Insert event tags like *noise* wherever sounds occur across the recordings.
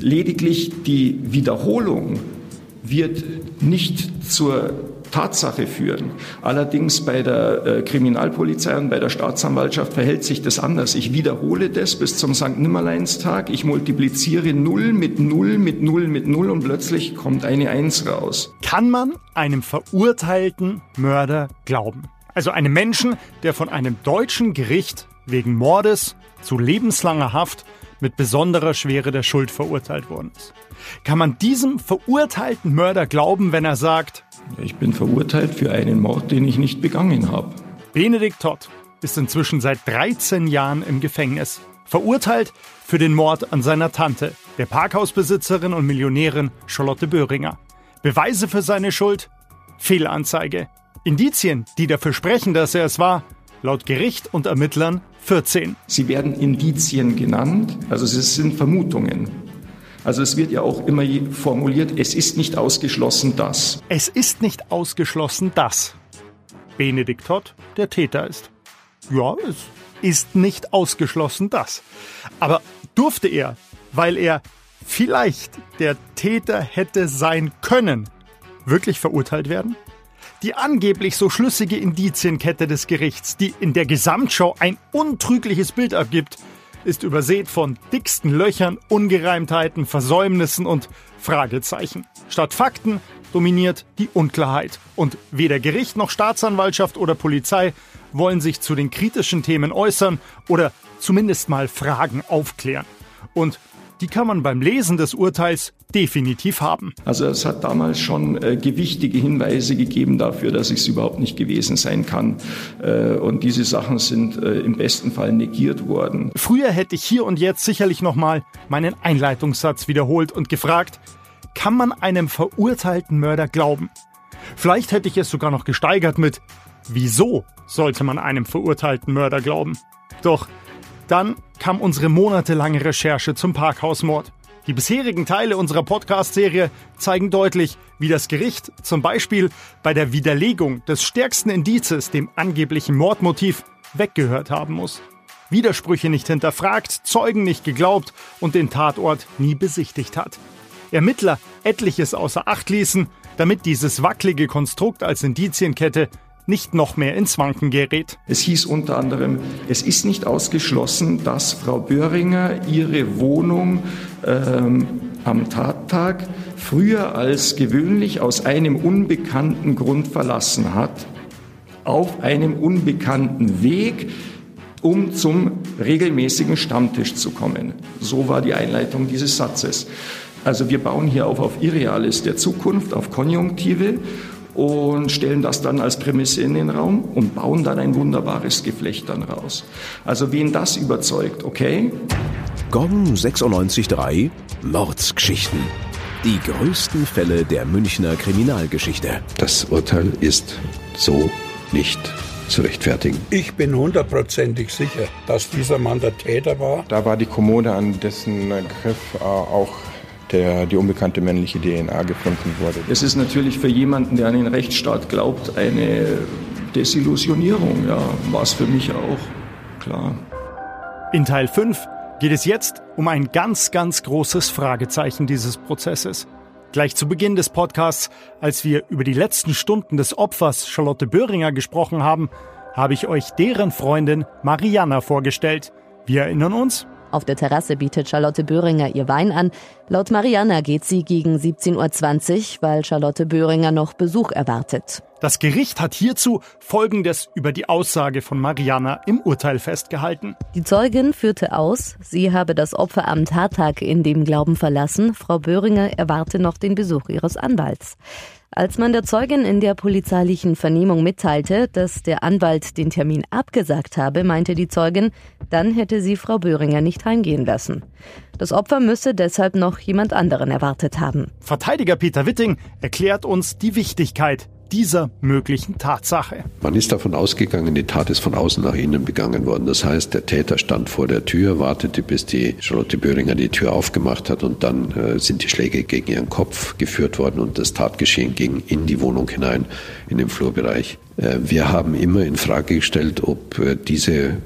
Lediglich die Wiederholung wird nicht zur Tatsache führen. Allerdings bei der äh, Kriminalpolizei und bei der Staatsanwaltschaft verhält sich das anders. Ich wiederhole das bis zum St. Nimmerleinstag. Ich multipliziere Null mit Null mit Null mit Null und plötzlich kommt eine Eins raus. Kann man einem verurteilten Mörder glauben? Also einem Menschen, der von einem deutschen Gericht wegen Mordes zu lebenslanger Haft mit besonderer Schwere der Schuld verurteilt worden ist. Kann man diesem verurteilten Mörder glauben, wenn er sagt, ich bin verurteilt für einen Mord, den ich nicht begangen habe? Benedikt Todd ist inzwischen seit 13 Jahren im Gefängnis. Verurteilt für den Mord an seiner Tante, der Parkhausbesitzerin und Millionärin Charlotte Böhringer. Beweise für seine Schuld? Fehlanzeige. Indizien, die dafür sprechen, dass er es war, laut Gericht und Ermittlern 14. Sie werden Indizien genannt, also es sind Vermutungen. Also es wird ja auch immer formuliert, es ist nicht ausgeschlossen, dass. Es ist nicht ausgeschlossen, dass Benedikt Todd der Täter ist. Ja, es ist nicht ausgeschlossen, dass. Aber durfte er, weil er vielleicht der Täter hätte sein können, wirklich verurteilt werden? Die angeblich so schlüssige Indizienkette des Gerichts, die in der Gesamtschau ein untrügliches Bild abgibt, ist übersät von dicksten Löchern, Ungereimtheiten, Versäumnissen und Fragezeichen. Statt Fakten dominiert die Unklarheit. Und weder Gericht noch Staatsanwaltschaft oder Polizei wollen sich zu den kritischen Themen äußern oder zumindest mal Fragen aufklären. Und die kann man beim Lesen des Urteils definitiv haben. Also es hat damals schon äh, gewichtige Hinweise gegeben dafür, dass es überhaupt nicht gewesen sein kann. Äh, und diese Sachen sind äh, im besten Fall negiert worden. Früher hätte ich hier und jetzt sicherlich nochmal meinen Einleitungssatz wiederholt und gefragt, kann man einem verurteilten Mörder glauben? Vielleicht hätte ich es sogar noch gesteigert mit, wieso sollte man einem verurteilten Mörder glauben? Doch dann kam unsere monatelange Recherche zum Parkhausmord. Die bisherigen Teile unserer Podcast-Serie zeigen deutlich, wie das Gericht zum Beispiel bei der Widerlegung des stärksten Indizes, dem angeblichen Mordmotiv, weggehört haben muss. Widersprüche nicht hinterfragt, Zeugen nicht geglaubt und den Tatort nie besichtigt hat. Ermittler etliches außer Acht ließen, damit dieses wackelige Konstrukt als Indizienkette nicht noch mehr ins Wanken gerät. Es hieß unter anderem, es ist nicht ausgeschlossen, dass Frau Böhringer ihre Wohnung ähm, am Tattag früher als gewöhnlich aus einem unbekannten Grund verlassen hat, auf einem unbekannten Weg, um zum regelmäßigen Stammtisch zu kommen. So war die Einleitung dieses Satzes. Also wir bauen hier auf, auf Irreales der Zukunft, auf Konjunktive und stellen das dann als Prämisse in den Raum und bauen dann ein wunderbares Geflecht dann raus. Also wen das überzeugt, okay? GOM 96.3 Mordsgeschichten. Die größten Fälle der Münchner Kriminalgeschichte. Das Urteil ist so nicht zu rechtfertigen. Ich bin hundertprozentig sicher, dass dieser Mann der Täter war. Da war die Kommode, an dessen Griff äh, auch der, die unbekannte männliche DNA gefunden wurde. Es ist natürlich für jemanden, der an den Rechtsstaat glaubt, eine Desillusionierung. Ja, war es für mich auch, klar. In Teil 5 geht es jetzt um ein ganz, ganz großes Fragezeichen dieses Prozesses. Gleich zu Beginn des Podcasts, als wir über die letzten Stunden des Opfers Charlotte Böhringer gesprochen haben, habe ich euch deren Freundin Mariana vorgestellt. Wir erinnern uns, auf der Terrasse bietet Charlotte Böhringer ihr Wein an. Laut Mariana geht sie gegen 17.20 Uhr, weil Charlotte Böhringer noch Besuch erwartet. Das Gericht hat hierzu Folgendes über die Aussage von Mariana im Urteil festgehalten. Die Zeugin führte aus, sie habe das Opfer am Tattag in dem Glauben verlassen, Frau Böhringer erwarte noch den Besuch ihres Anwalts. Als man der Zeugin in der polizeilichen Vernehmung mitteilte, dass der Anwalt den Termin abgesagt habe, meinte die Zeugin, dann hätte sie Frau Böhringer nicht heimgehen lassen. Das Opfer müsse deshalb noch jemand anderen erwartet haben. Verteidiger Peter Witting erklärt uns die Wichtigkeit dieser möglichen Tatsache. Man ist davon ausgegangen, die Tat ist von außen nach innen begangen worden. Das heißt, der Täter stand vor der Tür, wartete, bis die Charlotte Böhringer die Tür aufgemacht hat und dann äh, sind die Schläge gegen ihren Kopf geführt worden und das Tatgeschehen ging in die Wohnung hinein, in den Flurbereich. Äh, wir haben immer in Frage gestellt, ob äh, diese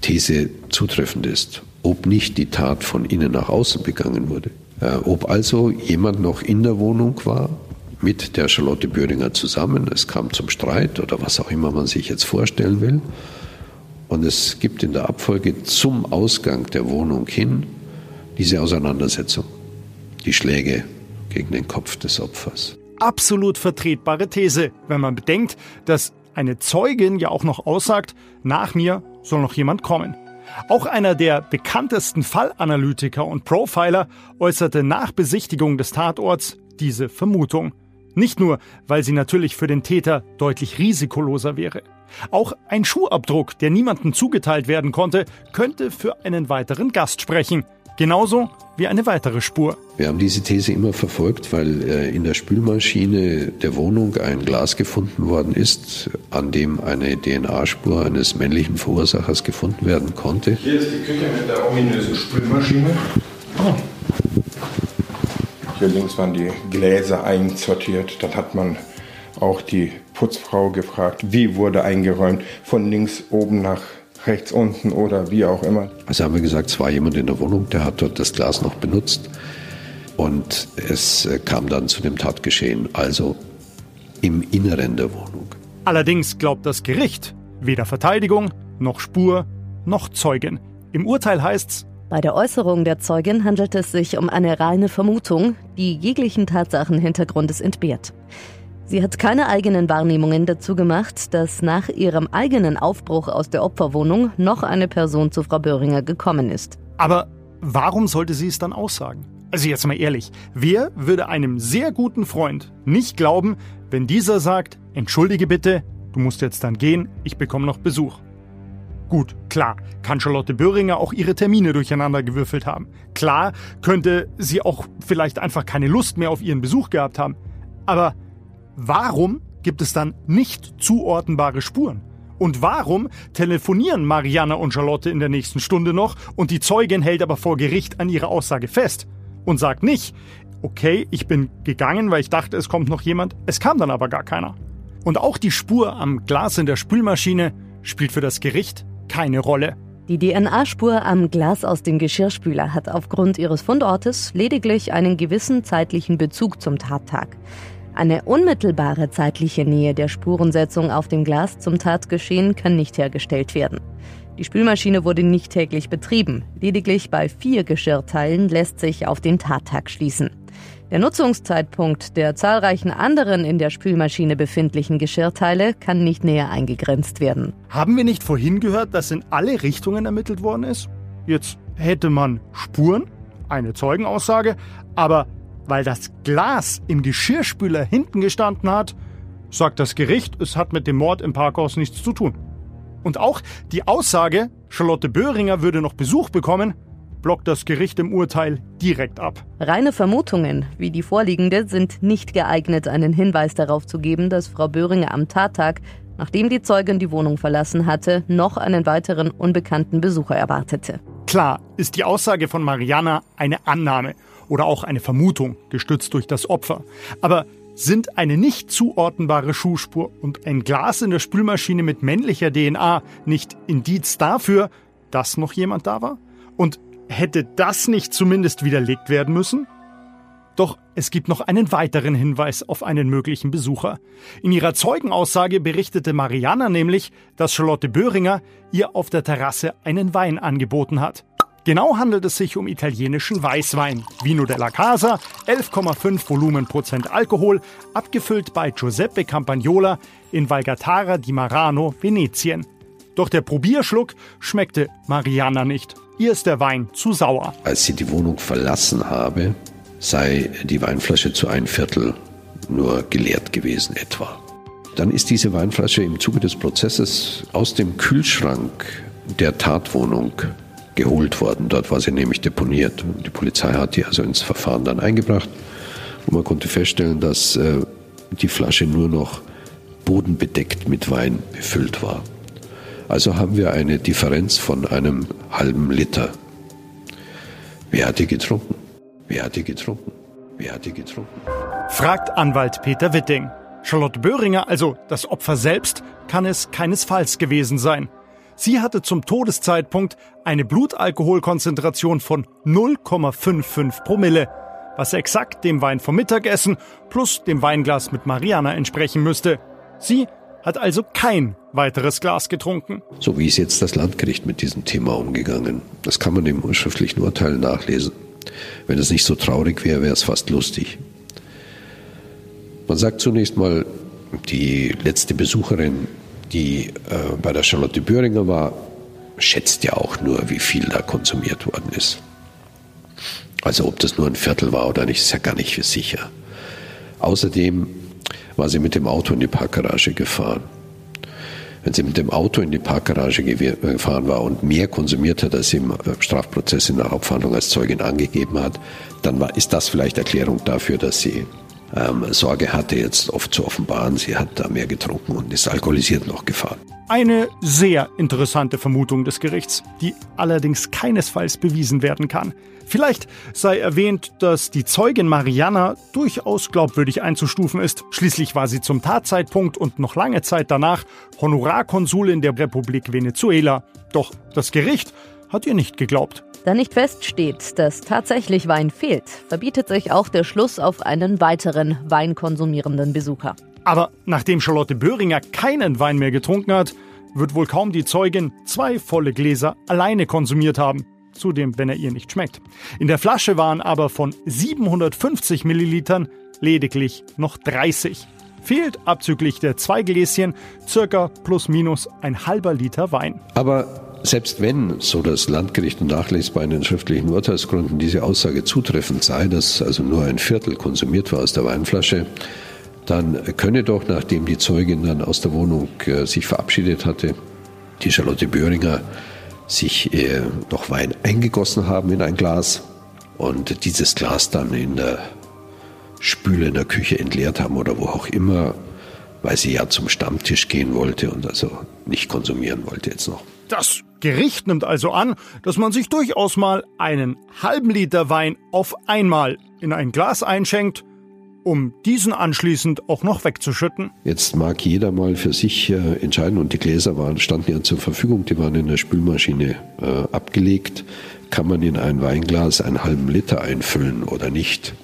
These zutreffend ist, ob nicht die Tat von innen nach außen begangen wurde. Äh, ob also jemand noch in der Wohnung war, mit der Charlotte Böhringer zusammen. Es kam zum Streit oder was auch immer man sich jetzt vorstellen will. Und es gibt in der Abfolge zum Ausgang der Wohnung hin diese Auseinandersetzung, die Schläge gegen den Kopf des Opfers. Absolut vertretbare These, wenn man bedenkt, dass eine Zeugin ja auch noch aussagt, nach mir soll noch jemand kommen. Auch einer der bekanntesten Fallanalytiker und Profiler äußerte nach Besichtigung des Tatorts diese Vermutung. Nicht nur, weil sie natürlich für den Täter deutlich risikoloser wäre. Auch ein Schuhabdruck, der niemandem zugeteilt werden konnte, könnte für einen weiteren Gast sprechen. Genauso wie eine weitere Spur. Wir haben diese These immer verfolgt, weil äh, in der Spülmaschine der Wohnung ein Glas gefunden worden ist, an dem eine DNA-Spur eines männlichen Verursachers gefunden werden konnte. Hier ist die Küche mit der ominösen Spülmaschine. Oh. Hier links waren die Gläser einsortiert. Dann hat man auch die Putzfrau gefragt, wie wurde eingeräumt, von links oben nach rechts unten oder wie auch immer. Also haben wir gesagt, es war jemand in der Wohnung, der hat dort das Glas noch benutzt. Und es äh, kam dann zu dem Tatgeschehen, also im Inneren der Wohnung. Allerdings glaubt das Gericht weder Verteidigung noch Spur noch Zeugen. Im Urteil heißt's, bei der Äußerung der Zeugin handelt es sich um eine reine Vermutung, die jeglichen Tatsachenhintergrundes entbehrt. Sie hat keine eigenen Wahrnehmungen dazu gemacht, dass nach ihrem eigenen Aufbruch aus der Opferwohnung noch eine Person zu Frau Böhringer gekommen ist. Aber warum sollte sie es dann aussagen? Also jetzt mal ehrlich, wer würde einem sehr guten Freund nicht glauben, wenn dieser sagt, entschuldige bitte, du musst jetzt dann gehen, ich bekomme noch Besuch. Gut, klar, kann Charlotte Böhringer auch ihre Termine durcheinander gewürfelt haben. Klar, könnte sie auch vielleicht einfach keine Lust mehr auf ihren Besuch gehabt haben. Aber Warum gibt es dann nicht zuordnenbare Spuren? Und warum telefonieren Mariana und Charlotte in der nächsten Stunde noch und die Zeugin hält aber vor Gericht an ihrer Aussage fest und sagt nicht, okay, ich bin gegangen, weil ich dachte, es kommt noch jemand, es kam dann aber gar keiner. Und auch die Spur am Glas in der Spülmaschine spielt für das Gericht keine Rolle. Die DNA-Spur am Glas aus dem Geschirrspüler hat aufgrund ihres Fundortes lediglich einen gewissen zeitlichen Bezug zum Tattag. Eine unmittelbare zeitliche Nähe der Spurensetzung auf dem Glas zum Tatgeschehen kann nicht hergestellt werden. Die Spülmaschine wurde nicht täglich betrieben. Lediglich bei vier Geschirrteilen lässt sich auf den Tattag schließen. Der Nutzungszeitpunkt der zahlreichen anderen in der Spülmaschine befindlichen Geschirrteile kann nicht näher eingegrenzt werden. Haben wir nicht vorhin gehört, dass in alle Richtungen ermittelt worden ist? Jetzt hätte man Spuren, eine Zeugenaussage, aber weil das Glas im Geschirrspüler hinten gestanden hat, sagt das Gericht, es hat mit dem Mord im Parkhaus nichts zu tun. Und auch die Aussage, Charlotte Böhringer würde noch Besuch bekommen, blockt das Gericht im Urteil direkt ab. Reine Vermutungen, wie die vorliegende, sind nicht geeignet, einen Hinweis darauf zu geben, dass Frau Böhringer am Tattag, nachdem die Zeugin die Wohnung verlassen hatte, noch einen weiteren unbekannten Besucher erwartete. Klar ist die Aussage von Mariana eine Annahme oder auch eine Vermutung, gestützt durch das Opfer. Aber sind eine nicht zuordnenbare Schuhspur und ein Glas in der Spülmaschine mit männlicher DNA nicht Indiz dafür, dass noch jemand da war? Und hätte das nicht zumindest widerlegt werden müssen? Doch es gibt noch einen weiteren Hinweis auf einen möglichen Besucher. In ihrer Zeugenaussage berichtete Mariana nämlich, dass Charlotte Böhringer ihr auf der Terrasse einen Wein angeboten hat. Genau handelt es sich um italienischen Weißwein. Vino della Casa, 11,5 Volumenprozent Alkohol, abgefüllt bei Giuseppe Campagnola in Valgatara di Marano, Venetien. Doch der Probierschluck schmeckte Mariana nicht. Ihr ist der Wein zu sauer. Als sie die Wohnung verlassen habe, sei die Weinflasche zu ein Viertel nur geleert gewesen etwa. Dann ist diese Weinflasche im Zuge des Prozesses aus dem Kühlschrank der Tatwohnung geholt worden. Dort war sie nämlich deponiert. Die Polizei hat die also ins Verfahren dann eingebracht. Und man konnte feststellen, dass äh, die Flasche nur noch bodenbedeckt mit Wein befüllt war. Also haben wir eine Differenz von einem halben Liter. Wer hat die getrunken? Wer hat die getrunken? Wer hat die getrunken? Fragt Anwalt Peter Witting. Charlotte Böhringer, also das Opfer selbst, kann es keinesfalls gewesen sein. Sie hatte zum Todeszeitpunkt eine Blutalkoholkonzentration von 0,55 Promille. was exakt dem Wein vom Mittagessen plus dem Weinglas mit Mariana entsprechen müsste. Sie hat also kein weiteres Glas getrunken. So wie ist jetzt das Landgericht mit diesem Thema umgegangen? Das kann man im schriftlichen Urteil nachlesen. Wenn es nicht so traurig wäre, wäre es fast lustig. Man sagt zunächst mal, die letzte Besucherin, die äh, bei der Charlotte Böhringer war, schätzt ja auch nur, wie viel da konsumiert worden ist. Also ob das nur ein Viertel war oder nicht, ist ja gar nicht sicher. Außerdem war sie mit dem Auto in die Parkgarage gefahren. Wenn sie mit dem Auto in die Parkgarage gefahren war und mehr konsumiert hat, als sie im äh, Strafprozess in der Hauptverhandlung als Zeugin angegeben hat, dann war, ist das vielleicht Erklärung dafür, dass sie ähm, Sorge hatte, jetzt oft zu offenbaren, sie hat da mehr getrunken und ist alkoholisiert noch gefahren. Eine sehr interessante Vermutung des Gerichts, die allerdings keinesfalls bewiesen werden kann. Vielleicht sei erwähnt, dass die Zeugin Mariana durchaus glaubwürdig einzustufen ist. Schließlich war sie zum Tatzeitpunkt und noch lange Zeit danach Honorarkonsulin der Republik Venezuela. Doch das Gericht hat ihr nicht geglaubt. Da nicht feststeht, dass tatsächlich Wein fehlt, verbietet sich auch der Schluss auf einen weiteren weinkonsumierenden Besucher. Aber nachdem Charlotte Böhringer keinen Wein mehr getrunken hat, wird wohl kaum die Zeugin zwei volle Gläser alleine konsumiert haben. Zudem, wenn er ihr nicht schmeckt. In der Flasche waren aber von 750 Millilitern lediglich noch 30. Fehlt abzüglich der zwei Gläschen circa plus minus ein halber Liter Wein. Aber selbst wenn, so das Landgericht nachlesbar in den schriftlichen Urteilsgründen, diese Aussage zutreffend sei, dass also nur ein Viertel konsumiert war aus der Weinflasche, dann könne doch, nachdem die Zeugin dann aus der Wohnung äh, sich verabschiedet hatte, die Charlotte Böhringer sich äh, noch Wein eingegossen haben in ein Glas und dieses Glas dann in der Spüle in der Küche entleert haben oder wo auch immer, weil sie ja zum Stammtisch gehen wollte und also nicht konsumieren wollte jetzt noch. Das Gericht nimmt also an, dass man sich durchaus mal einen halben Liter Wein auf einmal in ein Glas einschenkt um diesen anschließend auch noch wegzuschütten? Jetzt mag jeder mal für sich äh, entscheiden und die Gläser waren, standen ja zur Verfügung, die waren in der Spülmaschine äh, abgelegt. Kann man in ein Weinglas einen halben Liter einfüllen oder nicht?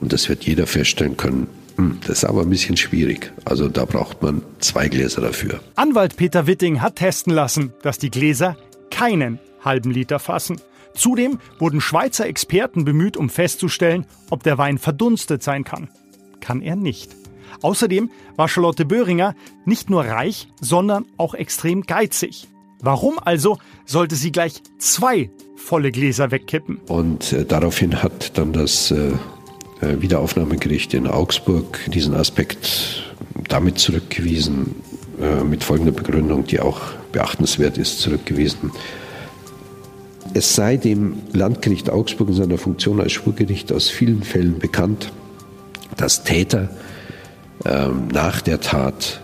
Und das wird jeder feststellen können. Hm, das ist aber ein bisschen schwierig. Also da braucht man zwei Gläser dafür. Anwalt Peter Witting hat testen lassen, dass die Gläser keinen halben Liter fassen. Zudem wurden Schweizer Experten bemüht, um festzustellen, ob der Wein verdunstet sein kann kann er nicht. Außerdem war Charlotte Böhringer nicht nur reich, sondern auch extrem geizig. Warum also sollte sie gleich zwei volle Gläser wegkippen? Und äh, daraufhin hat dann das äh, äh, Wiederaufnahmegericht in Augsburg diesen Aspekt damit zurückgewiesen, äh, mit folgender Begründung, die auch beachtenswert ist, zurückgewiesen. Es sei dem Landgericht Augsburg in seiner Funktion als Schwurgericht aus vielen Fällen bekannt, dass Täter ähm, nach der Tat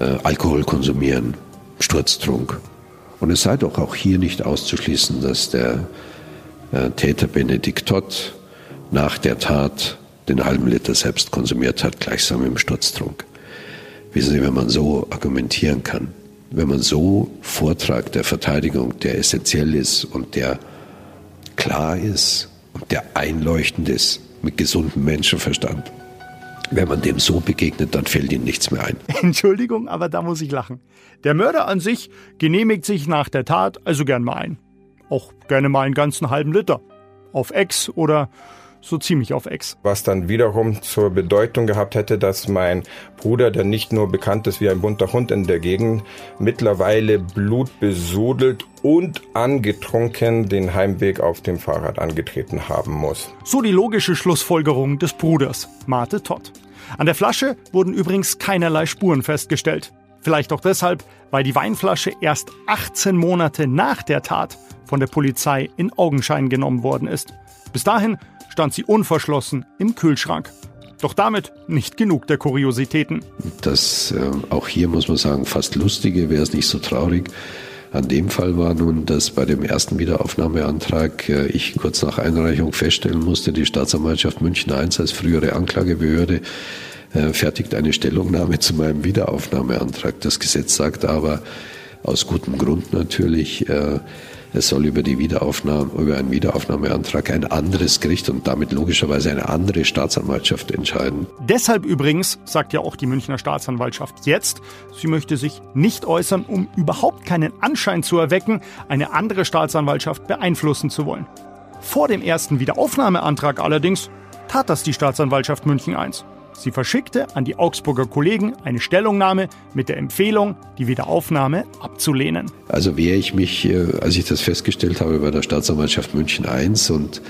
äh, Alkohol konsumieren, Sturztrunk. Und es sei doch auch hier nicht auszuschließen, dass der äh, Täter Benedikt Todd nach der Tat den halben Liter selbst konsumiert hat, gleichsam im Sturztrunk. Wissen Sie, wenn man so argumentieren kann, wenn man so Vortrag der Verteidigung, der essentiell ist und der klar ist und der einleuchtend ist, mit gesundem Menschenverstand. Wenn man dem so begegnet, dann fällt ihm nichts mehr ein. *laughs* Entschuldigung, aber da muss ich lachen. Der Mörder an sich genehmigt sich nach der Tat also gern mal ein. Auch gerne mal einen ganzen halben Liter. Auf Ex oder so ziemlich auf Ex. Was dann wiederum zur Bedeutung gehabt hätte, dass mein Bruder, der nicht nur bekannt ist wie ein bunter Hund in der Gegend, mittlerweile blutbesudelt und angetrunken den Heimweg auf dem Fahrrad angetreten haben muss. So die logische Schlussfolgerung des Bruders, Mate Todd. An der Flasche wurden übrigens keinerlei Spuren festgestellt. Vielleicht auch deshalb, weil die Weinflasche erst 18 Monate nach der Tat von der Polizei in Augenschein genommen worden ist. Bis dahin stand sie unverschlossen im Kühlschrank. Doch damit nicht genug der Kuriositäten. Das äh, auch hier muss man sagen, fast lustige, wäre es nicht so traurig. An dem Fall war nun, dass bei dem ersten Wiederaufnahmeantrag äh, ich kurz nach Einreichung feststellen musste, die Staatsanwaltschaft München I als frühere Anklagebehörde äh, fertigt eine Stellungnahme zu meinem Wiederaufnahmeantrag. Das Gesetz sagt aber aus gutem Grund natürlich, äh, es soll über die Wiederaufnahme, über einen Wiederaufnahmeantrag ein anderes Gericht und damit logischerweise eine andere Staatsanwaltschaft entscheiden. Deshalb übrigens sagt ja auch die Münchner Staatsanwaltschaft jetzt, sie möchte sich nicht äußern, um überhaupt keinen Anschein zu erwecken, eine andere Staatsanwaltschaft beeinflussen zu wollen. Vor dem ersten Wiederaufnahmeantrag allerdings tat das die Staatsanwaltschaft München I. Sie verschickte an die Augsburger Kollegen eine Stellungnahme mit der Empfehlung, die Wiederaufnahme abzulehnen. Also wehre ich mich, äh, als ich das festgestellt habe bei der Staatsanwaltschaft München I und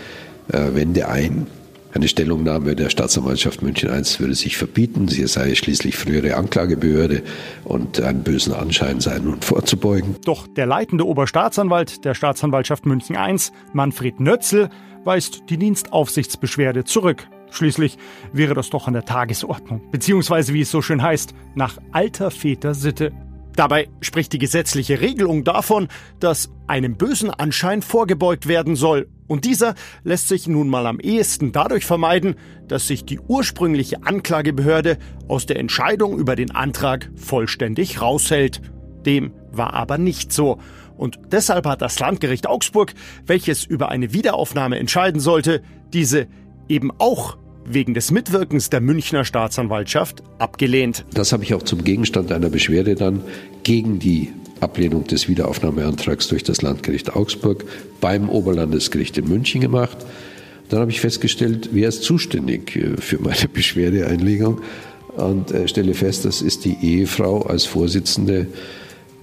äh, wende ein. Eine Stellungnahme der Staatsanwaltschaft München I würde sich verbieten. Sie sei schließlich frühere Anklagebehörde und einen bösen Anschein sei nun vorzubeugen. Doch der leitende Oberstaatsanwalt der Staatsanwaltschaft München I, Manfred Nötzel, weist die Dienstaufsichtsbeschwerde zurück. Schließlich wäre das doch an der Tagesordnung, beziehungsweise wie es so schön heißt, nach alter Väter Sitte. Dabei spricht die gesetzliche Regelung davon, dass einem bösen Anschein vorgebeugt werden soll. Und dieser lässt sich nun mal am ehesten dadurch vermeiden, dass sich die ursprüngliche Anklagebehörde aus der Entscheidung über den Antrag vollständig raushält. Dem war aber nicht so. Und deshalb hat das Landgericht Augsburg, welches über eine Wiederaufnahme entscheiden sollte, diese eben auch wegen des Mitwirkens der Münchner Staatsanwaltschaft abgelehnt. Das habe ich auch zum Gegenstand einer Beschwerde dann gegen die Ablehnung des Wiederaufnahmeantrags durch das Landgericht Augsburg beim Oberlandesgericht in München gemacht. Dann habe ich festgestellt, wer ist zuständig äh, für meine *laughs* Beschwerdeeinlegung und äh, stelle fest, das ist die Ehefrau als Vorsitzende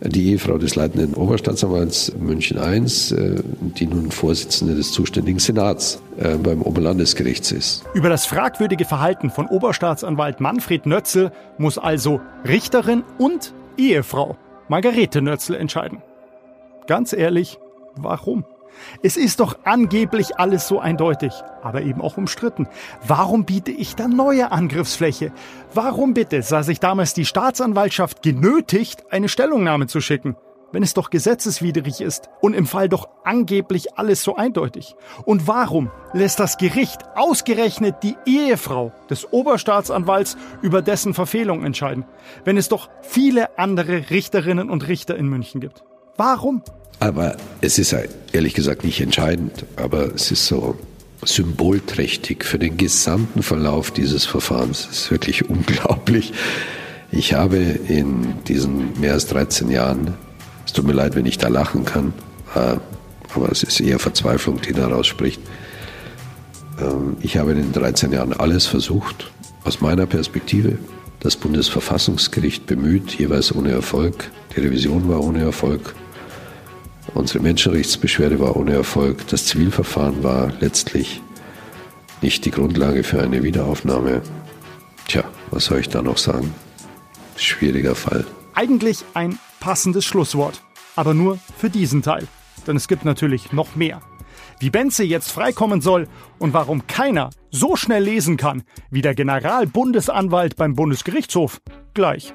die Ehefrau des leitenden Oberstaatsanwalts München I, äh, die nun Vorsitzende des zuständigen Senats äh, beim Oberlandesgerichts ist. Über das fragwürdige Verhalten von Oberstaatsanwalt Manfred Nötzel muss also Richterin und Ehefrau Margarete Nötzel entscheiden. Ganz ehrlich, warum? Es ist doch angeblich alles so eindeutig, aber eben auch umstritten. Warum biete ich da neue Angriffsfläche? Warum bitte sah sich damals die Staatsanwaltschaft genötigt, eine Stellungnahme zu schicken? wenn es doch gesetzeswidrig ist und im Fall doch angeblich alles so eindeutig? Und warum lässt das Gericht ausgerechnet die Ehefrau des Oberstaatsanwalts über dessen Verfehlung entscheiden, wenn es doch viele andere Richterinnen und Richter in München gibt? Warum? Aber es ist ehrlich gesagt nicht entscheidend, aber es ist so symbolträchtig für den gesamten Verlauf dieses Verfahrens. Es ist wirklich *laughs* unglaublich. Ich habe in diesen mehr als 13 Jahren, es tut mir leid, wenn ich da lachen kann, äh, aber es ist eher Verzweiflung, die daraus spricht. Ähm, ich habe in den 13 Jahren alles versucht, aus meiner Perspektive. Das Bundesverfassungsgericht bemüht, jeweils ohne Erfolg. Die Revision war ohne Erfolg. Unsere Menschenrechtsbeschwerde war ohne Erfolg. Das Zivilverfahren war letztlich nicht die Grundlage für eine Wiederaufnahme. Tja, was soll ich da noch sagen? Schwieriger Fall. Eigentlich ein passendes Schlusswort. Aber nur für diesen Teil. Denn es gibt natürlich noch mehr. Wie Benze jetzt freikommen soll und warum keiner so schnell lesen kann wie der Generalbundesanwalt beim Bundesgerichtshof, gleich.